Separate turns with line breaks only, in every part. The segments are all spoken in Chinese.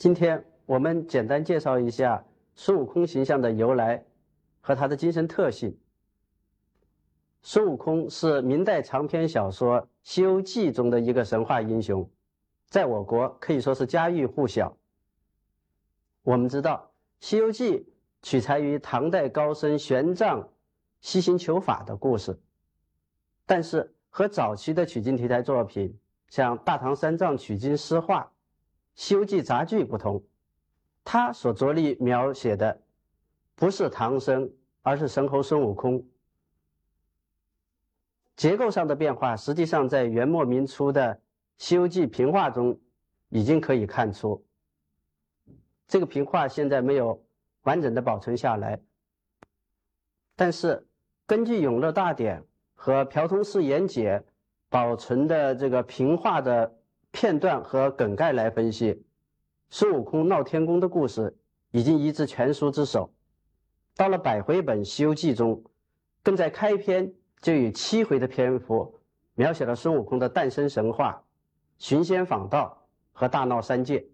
今天我们简单介绍一下孙悟空形象的由来和他的精神特性。孙悟空是明代长篇小说《西游记》中的一个神话英雄，在我国可以说是家喻户晓。我们知道，《西游记》取材于唐代高僧玄奘西行求法的故事，但是和早期的取经题材作品，像《大唐三藏取经诗画》《西游记杂剧》不同，他所着力描写的不是唐僧，而是神猴孙悟空。结构上的变化，实际上在元末明初的《西游记》平话中已经可以看出。这个平话现在没有完整的保存下来，但是根据《永乐大典》和朴通寺言解保存的这个平话的片段和梗概来分析，孙悟空闹天宫的故事已经移至全书之首。到了百回本《西游记》中，更在开篇就以七回的篇幅描写了孙悟空的诞生神话、寻仙访道和大闹三界。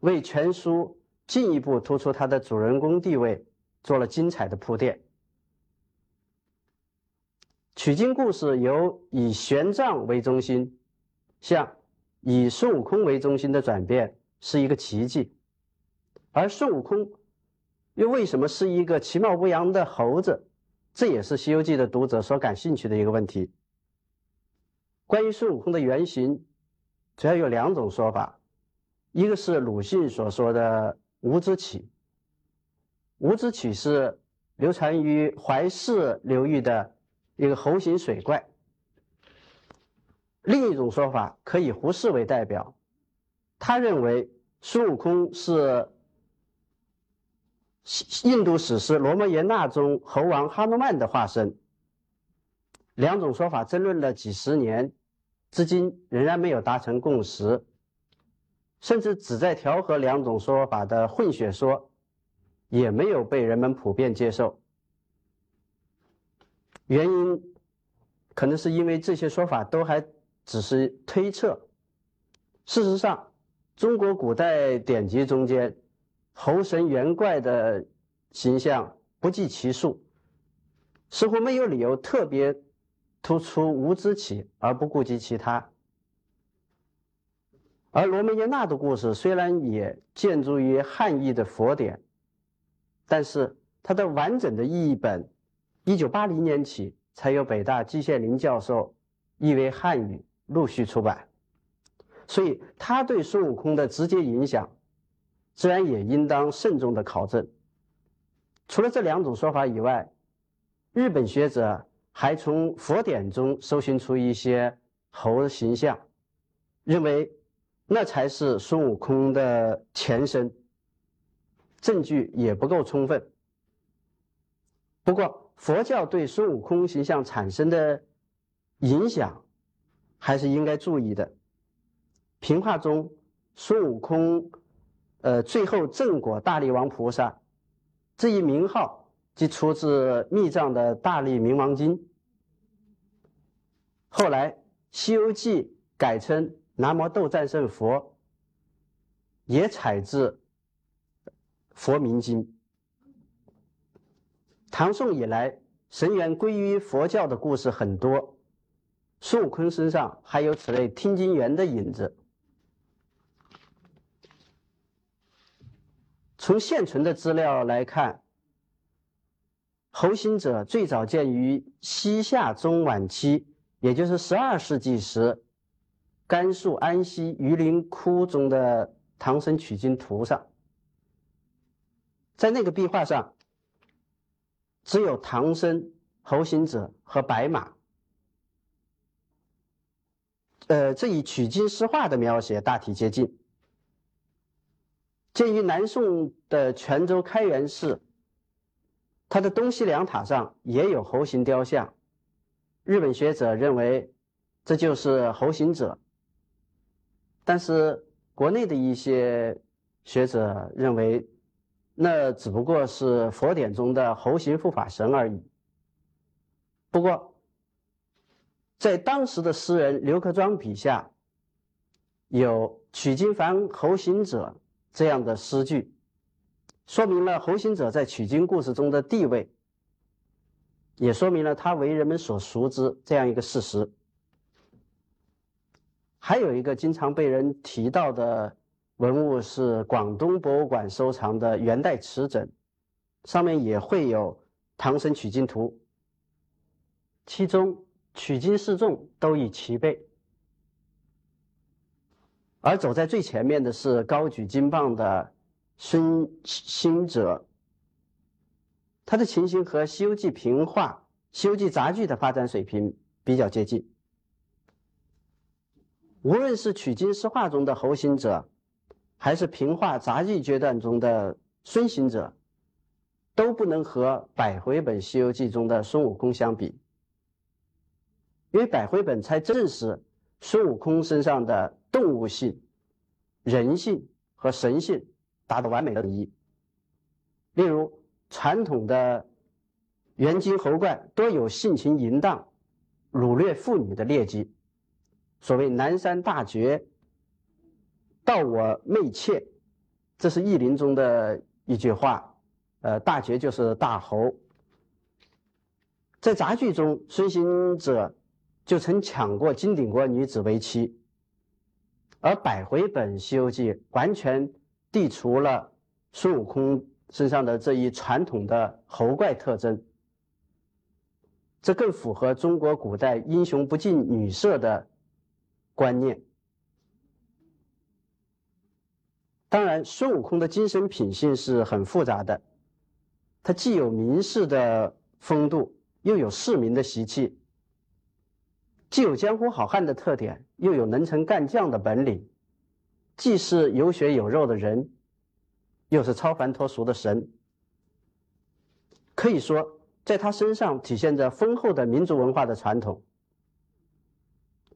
为全书进一步突出他的主人公地位做了精彩的铺垫。取经故事由以玄奘为中心，向以孙悟空为中心的转变是一个奇迹，而孙悟空又为什么是一个其貌不扬的猴子？这也是《西游记》的读者所感兴趣的一个问题。关于孙悟空的原型，主要有两种说法。一个是鲁迅所说的“无知起”，无知起是流传于淮泗流域的一个猴形水怪。另一种说法可以胡适为代表，他认为孙悟空是印度史诗《罗摩衍那》中猴王哈努曼的化身。两种说法争论了几十年，至今仍然没有达成共识。甚至旨在调和两种说法的混血说，也没有被人们普遍接受。原因可能是因为这些说法都还只是推测。事实上，中国古代典籍中间猴神猿怪的形象不计其数，似乎没有理由特别突出无知起而不顾及其他。而罗摩耶那的故事虽然也建筑于汉译的佛典，但是它的完整的译本，一九八零年起才由北大季羡林教授译为汉语，陆续出版。所以，他对孙悟空的直接影响，自然也应当慎重的考证。除了这两种说法以外，日本学者还从佛典中搜寻出一些猴的形象，认为。那才是孙悟空的前身，证据也不够充分。不过，佛教对孙悟空形象产生的影响，还是应该注意的。平话中，孙悟空，呃，最后正果大力王菩萨这一名号，即出自密藏的《大力明王经》。后来，《西游记》改称。南无斗战胜佛也采自《佛名经》。唐宋以来，神元归于佛教的故事很多，孙悟空身上还有此类听经缘的影子。从现存的资料来看，猴行者最早见于西夏中晚期，也就是十二世纪时。甘肃安西榆林窟中的唐僧取经图上，在那个壁画上，只有唐僧、猴行者和白马。呃，这与取经诗画的描写大体接近。鉴于南宋的泉州开元寺，它的东西两塔上也有猴形雕像，日本学者认为这就是猴行者。但是国内的一些学者认为，那只不过是佛典中的猴形护法神而已。不过，在当时的诗人刘克庄笔下，有“取经凡猴行者”这样的诗句，说明了猴行者在取经故事中的地位，也说明了他为人们所熟知这样一个事实。还有一个经常被人提到的文物是广东博物馆收藏的元代瓷枕，上面也会有唐僧取经图，其中取经示众都已齐备，而走在最前面的是高举金棒的孙行者，他的情形和《西游记》平话、《西游记》杂剧的发展水平比较接近。无论是取经诗话中的猴行者，还是平话杂技阶段中的孙行者，都不能和百回本《西游记》中的孙悟空相比，因为百回本才正是孙悟空身上的动物性、人性和神性达到完美的统一。例如，传统的元精猴怪多有性情淫荡、掳掠妇女的劣迹。所谓南山大觉，盗我媚妾，这是意林中的一句话。呃，大觉就是大猴。在杂剧中，孙行者就曾抢过金顶国女子为妻，而百回本《西游记》完全剔除了孙悟空身上的这一传统的猴怪特征，这更符合中国古代英雄不近女色的。观念，当然，孙悟空的精神品性是很复杂的，他既有名士的风度，又有市民的习气；既有江湖好汉的特点，又有能臣干将的本领；既是有血有肉的人，又是超凡脱俗的神。可以说，在他身上体现着丰厚的民族文化的传统，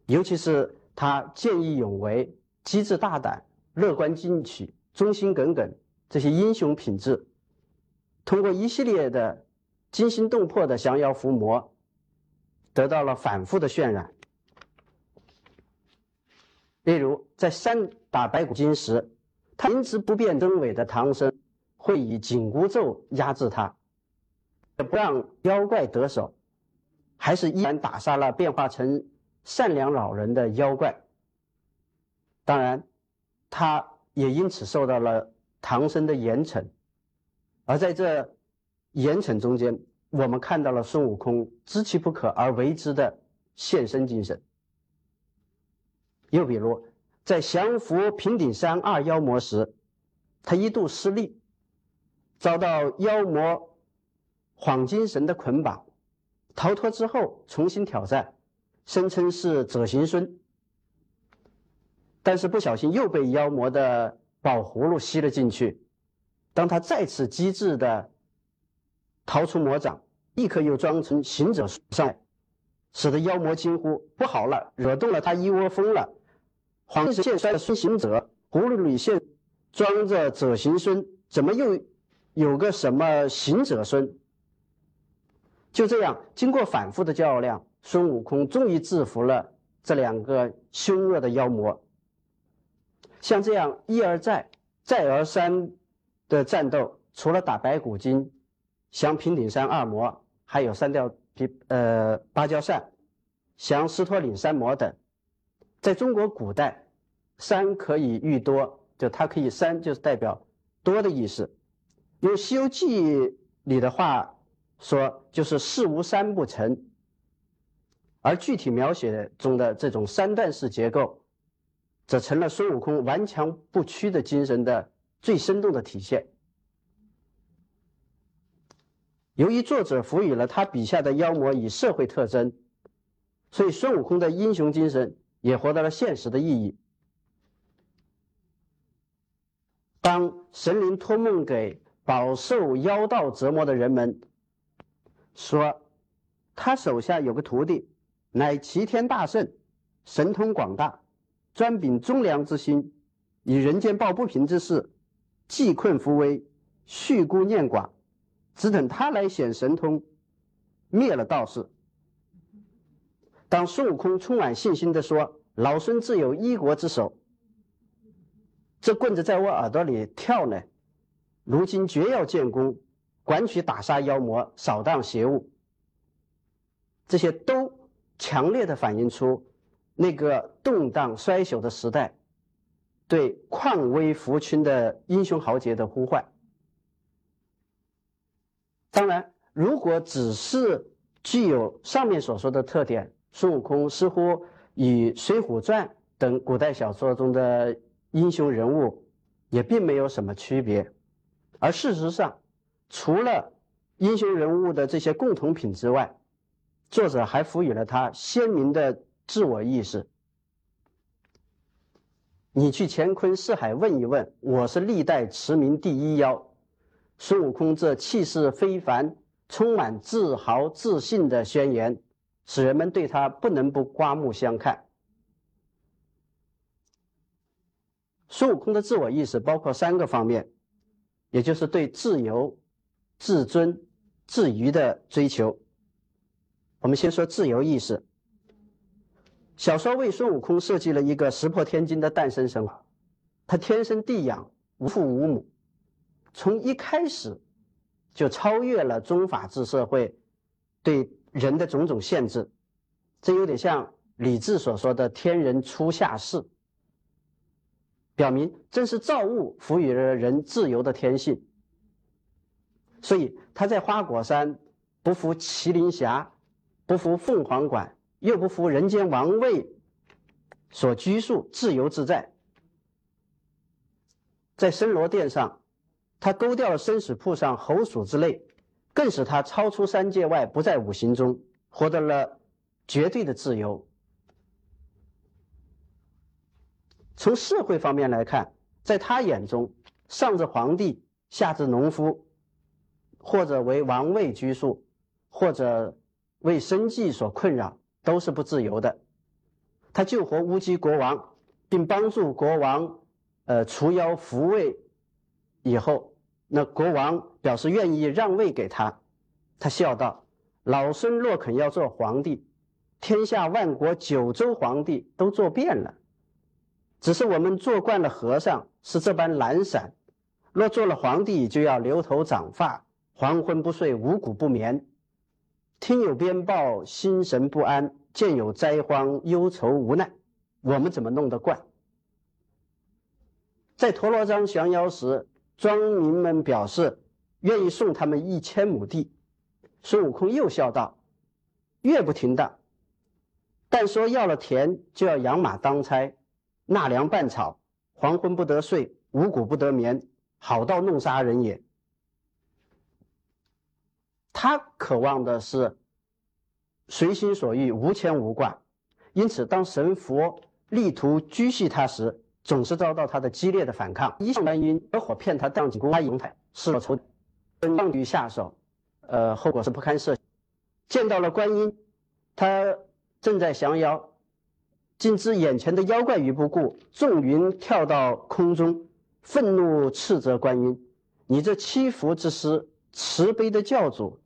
尤其是。他见义勇为、机智大胆、乐观进取、忠心耿耿这些英雄品质，通过一系列的惊心动魄的降妖伏魔，得到了反复的渲染。例如，在三打白骨精时，他明知不变真伪的唐僧会以紧箍咒压制他，也不让妖怪得手，还是依然打杀了变化成。善良老人的妖怪，当然，他也因此受到了唐僧的严惩，而在这严惩中间，我们看到了孙悟空知其不可而为之的献身精神。又比如，在降服平顶山二妖魔时，他一度失利，遭到妖魔晃精神的捆绑，逃脱之后重新挑战。声称是者行孙，但是不小心又被妖魔的宝葫芦吸了进去。当他再次机智的逃出魔掌，立刻又装成行者上，使得妖魔惊呼：“不好了，惹动了他一窝蜂了！”黄是现衰的孙行者，葫芦里现装着者行孙，怎么又有个什么行者孙？就这样，经过反复的较量。孙悟空终于制服了这两个凶恶的妖魔。像这样一而再、再而三的战斗，除了打白骨精、降平顶山二魔，还有删掉皮呃芭蕉扇、降狮驼岭三魔等。在中国古代，三可以喻多，就它可以三就是代表多的意思。用《西游记》里的话说，就是事无三不成。而具体描写中的这种三段式结构，则成了孙悟空顽强不屈的精神的最生动的体现。由于作者赋予了他笔下的妖魔以社会特征，所以孙悟空的英雄精神也获得了现实的意义。当神灵托梦给饱受妖道折磨的人们，说他手下有个徒弟。乃齐天大圣，神通广大，专秉忠良之心，以人间抱不平之事，济困扶危，恤孤念寡，只等他来显神通，灭了道士。当孙悟空充满信心地说：“老孙自有一国之手，这棍子在我耳朵里跳呢。如今绝要建功，管取打杀妖魔，扫荡邪物。这些都强烈的反映出那个动荡衰朽的时代对旷威扶群的英雄豪杰的呼唤。当然，如果只是具有上面所说的特点，孙悟空似乎与《水浒传》等古代小说中的英雄人物也并没有什么区别。而事实上，除了英雄人物的这些共同品之外，作者还赋予了他鲜明的自我意识。你去乾坤四海问一问，我是历代驰名第一妖。孙悟空这气势非凡、充满自豪自信的宣言，使人们对他不能不刮目相看。孙悟空的自我意识包括三个方面，也就是对自由、自尊、自娱的追求。我们先说自由意识。小说为孙悟空设计了一个石破天惊的诞生神话，他天生地养，无父无母。从一开始就超越了宗法制社会对人的种种限制，这有点像李治所说的“天人初下世”，表明正是造物赋予了人自由的天性。所以他在花果山不服麒麟侠，不服凤凰馆，又不服人间王位所拘束，自由自在，在森罗殿上。他勾掉了生死簿上猴鼠之类，更使他超出三界外，不在五行中，获得了绝对的自由。从社会方面来看，在他眼中，上至皇帝，下至农夫，或者为王位拘束，或者为生计所困扰，都是不自由的。他救活乌鸡国王，并帮助国王，呃，除妖扶位以后。那国王表示愿意让位给他，他笑道：“老孙若肯要做皇帝，天下万国九州皇帝都做遍了。只是我们做惯了和尚，是这般懒散。若做了皇帝，就要留头长发，黄昏不睡，五谷不眠。听有鞭报，心神不安；见有灾荒，忧愁无奈。我们怎么弄得惯？在陀罗章降妖时。”庄民们表示愿意送他们一千亩地，孙悟空又笑道：“越不停当。但说要了田，就要养马当差，纳粮拌草，黄昏不得睡，五谷不得眠，好到弄杀人也。”他渴望的是随心所欲，无牵无挂，因此当神佛力图拘系他时，总是遭到他的激烈的反抗。一向观音合伙骗他当紧箍，他迎派是了仇，上于下手，呃，后果是不堪设想。见到了观音，他正在降妖，竟知眼前的妖怪于不顾，纵云跳到空中，愤怒斥责观音：“你这欺福之师，慈悲的教主，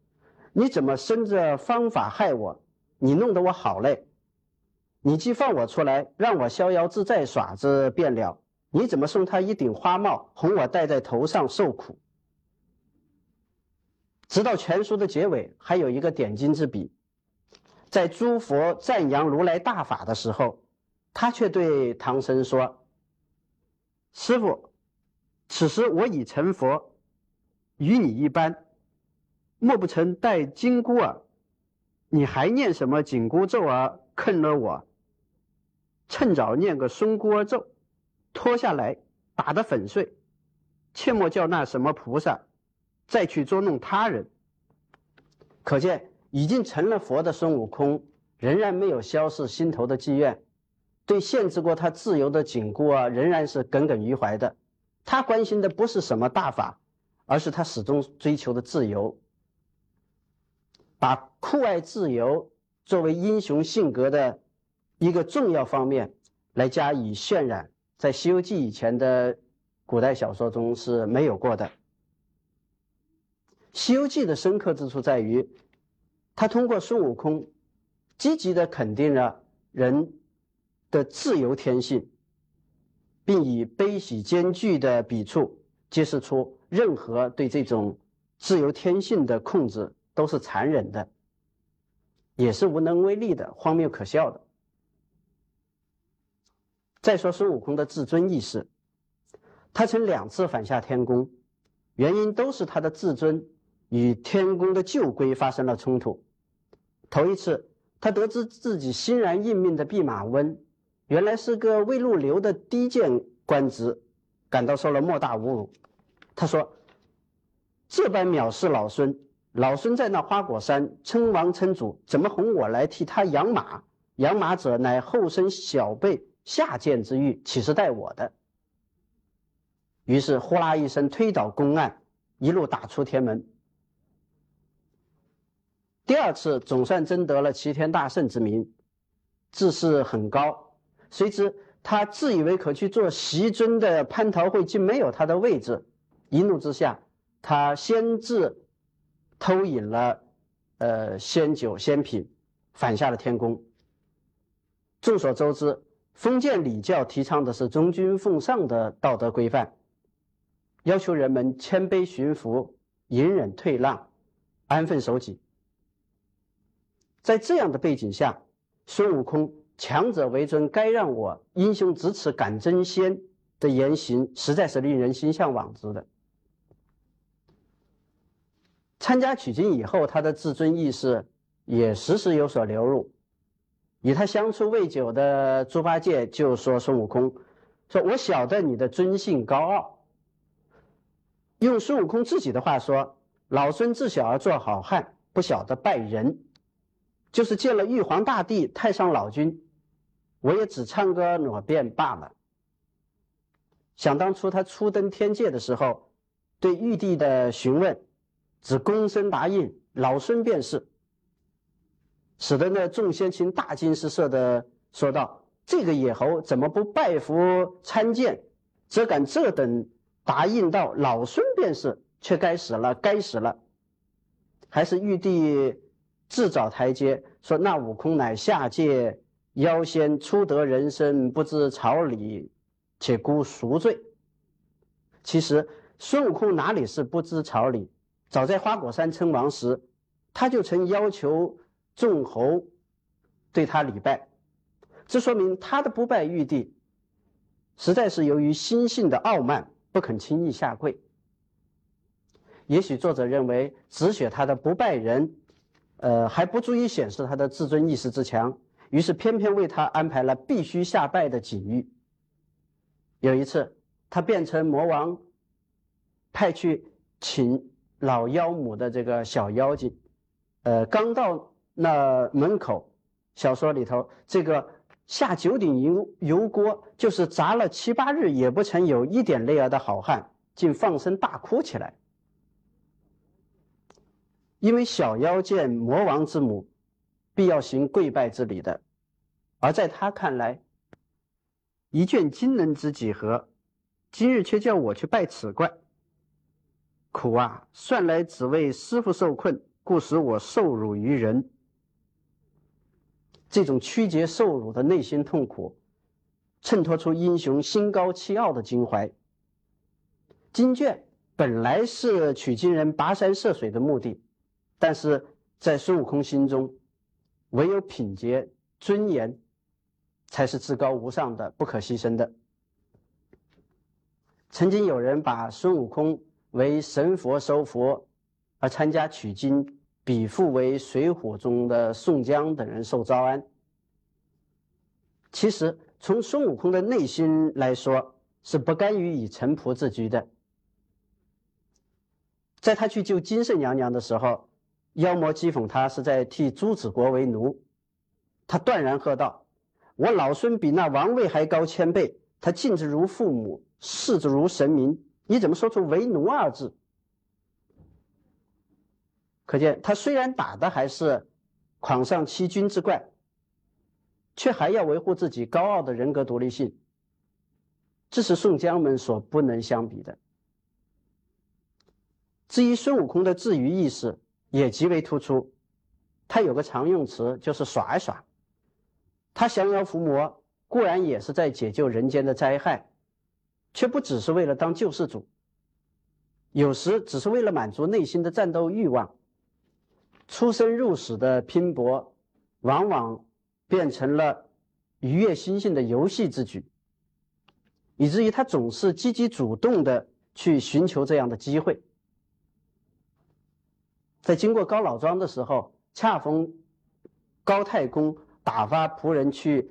你怎么生着方法害我？你弄得我好累。”你既放我出来，让我逍遥自在耍着便了。你怎么送他一顶花帽，哄我戴在头上受苦？直到全书的结尾，还有一个点睛之笔，在诸佛赞扬如来大法的时候，他却对唐僧说：“师傅，此时我已成佛，与你一般，莫不成戴金箍儿？你还念什么紧箍咒儿坑了我？”趁早念个松箍咒，脱下来打得粉碎，切莫叫那什么菩萨再去捉弄他人。可见已经成了佛的孙悟空，仍然没有消逝心头的积怨，对限制过他自由的紧箍啊，仍然是耿耿于怀的。他关心的不是什么大法，而是他始终追求的自由。把酷爱自由作为英雄性格的。一个重要方面来加以渲染，在《西游记》以前的古代小说中是没有过的。《西游记》的深刻之处在于，他通过孙悟空积极的肯定了人的自由天性，并以悲喜兼具的笔触揭示出任何对这种自由天性的控制都是残忍的，也是无能为力的、荒谬可笑的。再说孙悟空的至尊意识，他曾两次反下天宫，原因都是他的至尊与天宫的旧规发生了冲突。头一次，他得知自己欣然应命的弼马温。原来是个未入流的低贱官职，感到受了莫大侮辱。他说：“这般藐视老孙，老孙在那花果山称王称主，怎么哄我来替他养马？养马者乃后生小辈下贱之欲，岂是待我的？”于是呼啦一声推倒公案，一路打出天门。第二次总算争得了齐天大圣之名，志士很高。谁知他自以为可去做袭尊的蟠桃会竟没有他的位置，一怒之下，他先自偷饮了呃仙酒仙品，反下了天宫。众所周知，封建礼教提倡的是忠君奉上的道德规范，要求人们谦卑驯服、隐忍退让、安分守己。在这样的背景下，孙悟空。强者为尊，该让我英雄咫尺敢争先的言行，实在是令人心向往之的。参加取经以后，他的自尊意识也时时有所流入。与他相处未久的猪八戒就说孙悟空：“说我晓得你的尊姓高傲。”用孙悟空自己的话说：“老孙自小儿做好汉，不晓得拜人，就是见了玉皇大帝、太上老君。”我也只唱歌裸变罢了。想当初他初登天界的时候，对玉帝的询问，只躬身答应：“老孙便是。”使得那众仙卿大惊失色的说道：“这个野猴怎么不拜服参见，则敢这等答应道老孙便是？却该死了，该死了！”还是玉帝自找台阶，说：“那悟空乃下界。”妖仙初得人身，不知朝礼，且孤赎罪。其实孙悟空哪里是不知朝礼？早在花果山称王时，他就曾要求众猴对他礼拜。这说明他的不拜玉帝，实在是由于心性的傲慢，不肯轻易下跪。也许作者认为，只写他的不拜人，呃，还不足以显示他的自尊意识之强。于是偏偏为他安排了必须下拜的景遇。有一次，他变成魔王，派去请老妖母的这个小妖精，呃，刚到那门口，小说里头这个下九鼎油油锅，就是炸了七八日也不曾有一点泪儿的好汉，竟放声大哭起来，因为小妖见魔王之母。必要行跪拜之礼的，而在他看来，一卷金能之几何？今日却叫我去拜此怪，苦啊！算来只为师傅受困，故使我受辱于人。这种曲节受辱的内心痛苦，衬托出英雄心高气傲的襟怀。经卷本来是取经人跋山涉水的目的，但是在孙悟空心中。唯有品节尊严，才是至高无上的、不可牺牲的。曾经有人把孙悟空为神佛收佛，而参加取经，比附为水浒中的宋江等人受招安。其实，从孙悟空的内心来说，是不甘于以臣仆自居的。在他去救金圣娘娘的时候。妖魔讥讽他是在替朱子国为奴，他断然喝道：“我老孙比那王位还高千倍，他敬之如父母，视之如神明，你怎么说出为奴二字？”可见他虽然打的还是狂上欺君之怪，却还要维护自己高傲的人格独立性，这是宋江们所不能相比的。至于孙悟空的自娱意识，也极为突出，他有个常用词，就是耍一耍。他降妖伏魔固然也是在解救人间的灾害，却不只是为了当救世主，有时只是为了满足内心的战斗欲望。出生入死的拼搏，往往变成了愉悦心性的游戏之举，以至于他总是积极主动的去寻求这样的机会。在经过高老庄的时候，恰逢高太公打发仆人去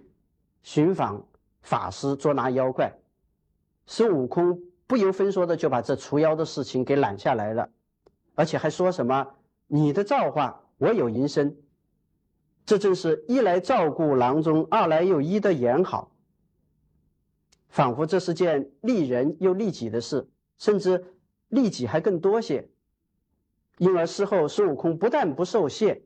寻访法师捉拿妖怪，孙悟空不由分说的就把这除妖的事情给揽下来了，而且还说什么。你的造化，我有营生，这正是一来照顾郎中，二来又医得眼好，仿佛这是件利人又利己的事，甚至利己还更多些。因而事后孙悟空不但不受谢，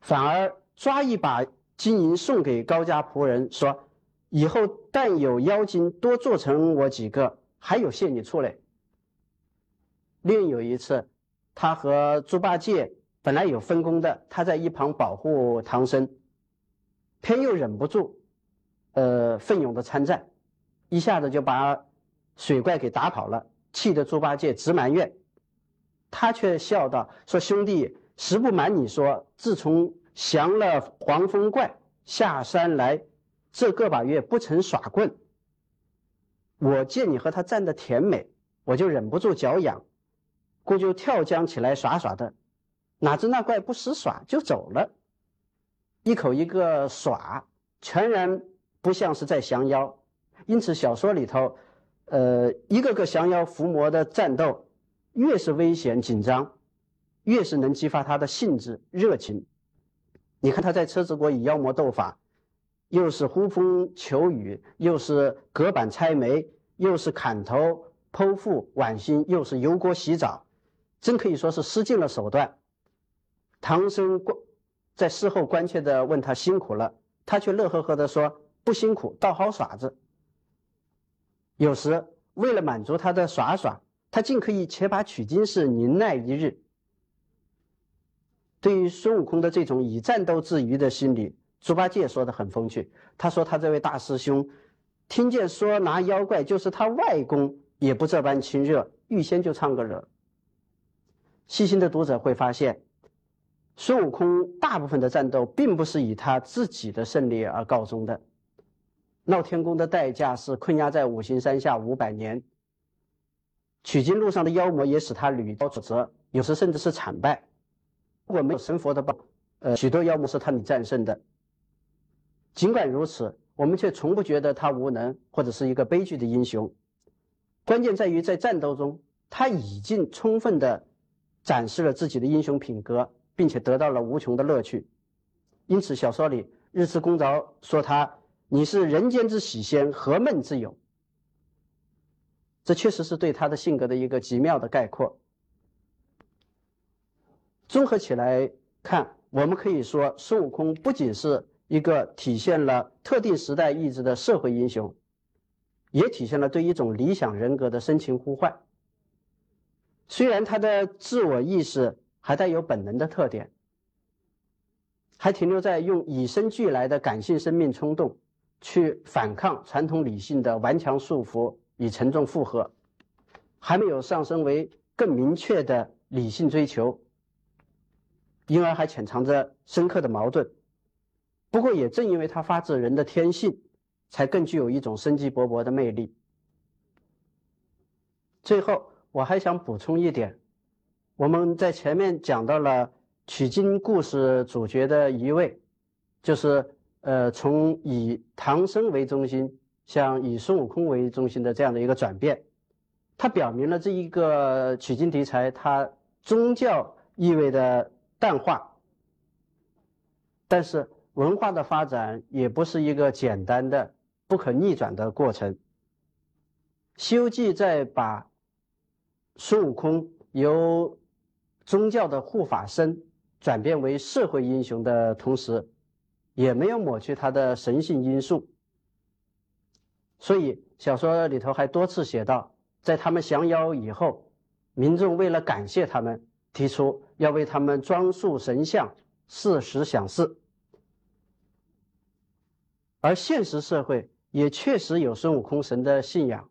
反而抓一把金银送给高家仆人，说：“以后但有妖精多做成我几个，还有谢你出来。”另有一次。他和猪八戒本来有分工的，他在一旁保护唐僧，偏又忍不住，呃，奋勇的参战，一下子就把水怪给打跑了，气得猪八戒直埋怨。他却笑道：“说兄弟，实不瞒你说，自从降了黄风怪下山来，这个把月不曾耍棍。我见你和他战得甜美，我就忍不住脚痒。”故就跳江起来耍耍的，哪知那怪不识耍就走了，一口一个耍，全然不像是在降妖。因此小说里头，呃，一个个降妖伏魔的战斗，越是危险紧张，越是能激发他的兴致热情。你看他在车子国与妖魔斗法，又是呼风求雨，又是隔板拆煤，又是砍头剖腹剜心，又是油锅洗澡。真可以说是失尽了手段。唐僧关在事后关切的问他辛苦了，他却乐呵呵的说不辛苦，倒好耍子。有时为了满足他的耍耍，他竟可以且把取经事宁耐一日。对于孙悟空的这种以战斗自娱的心理，猪八戒说的很风趣。他说他这位大师兄，听见说拿妖怪就是他外公，也不这般亲热，预先就唱个惹。细心的读者会发现，孙悟空大部分的战斗并不是以他自己的胜利而告终的。闹天宫的代价是困压在五行山下五百年，取经路上的妖魔也使他屡遭挫折，有时甚至是惨败。如果没有神佛的帮，呃，许多妖魔是他能战胜的。尽管如此，我们却从不觉得他无能或者是一个悲剧的英雄。关键在于在战斗中，他已经充分的。展示了自己的英雄品格，并且得到了无穷的乐趣。因此，小说里日次公凿说他：“你是人间之喜仙，何闷之有？”这确实是对他的性格的一个极妙的概括。综合起来看，我们可以说，孙悟空不仅是一个体现了特定时代意志的社会英雄，也体现了对一种理想人格的深情呼唤。虽然他的自我意识还带有本能的特点，还停留在用与生俱来的感性生命冲动去反抗传统理性的顽强束缚与沉重负荷，还没有上升为更明确的理性追求，因而还潜藏着深刻的矛盾。不过，也正因为他发自人的天性，才更具有一种生机勃勃的魅力。最后。我还想补充一点，我们在前面讲到了取经故事主角的一位，就是呃从以唐僧为中心向以孙悟空为中心的这样的一个转变，它表明了这一个取经题材它宗教意味的淡化，但是文化的发展也不是一个简单的不可逆转的过程，《西游记》在把孙悟空由宗教的护法僧转变为社会英雄的同时，也没有抹去他的神性因素。所以小说里头还多次写到，在他们降妖以后，民众为了感谢他们，提出要为他们装塑神像，誓时享祀。而现实社会也确实有孙悟空神的信仰，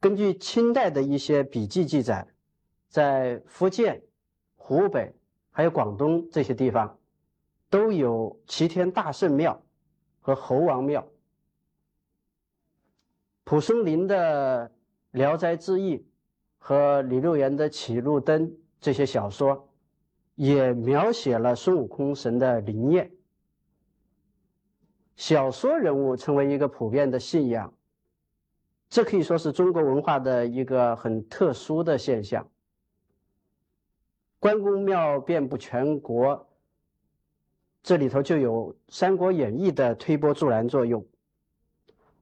根据清代的一些笔记记载，在福建、湖北还有广东这些地方，都有齐天大圣庙和猴王庙。蒲松龄的《聊斋志异》和李六元的《启路灯》这些小说，也描写了孙悟空神的灵验。小说人物成为一个普遍的信仰。这可以说是中国文化的一个很特殊的现象。关公庙遍布全国，这里头就有《三国演义》的推波助澜作用，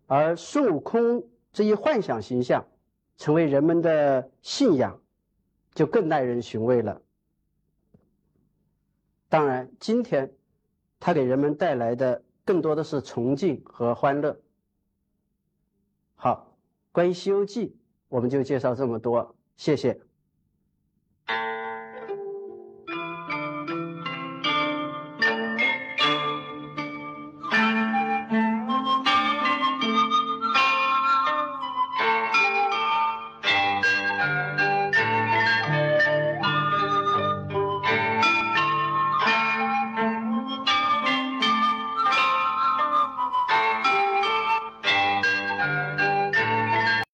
而孙悟空这一幻想形象成为人们的信仰，就更耐人寻味了。当然，今天他给人们带来的更多的是崇敬和欢乐。好。关于《西游记》，我们就介绍这么多，谢谢。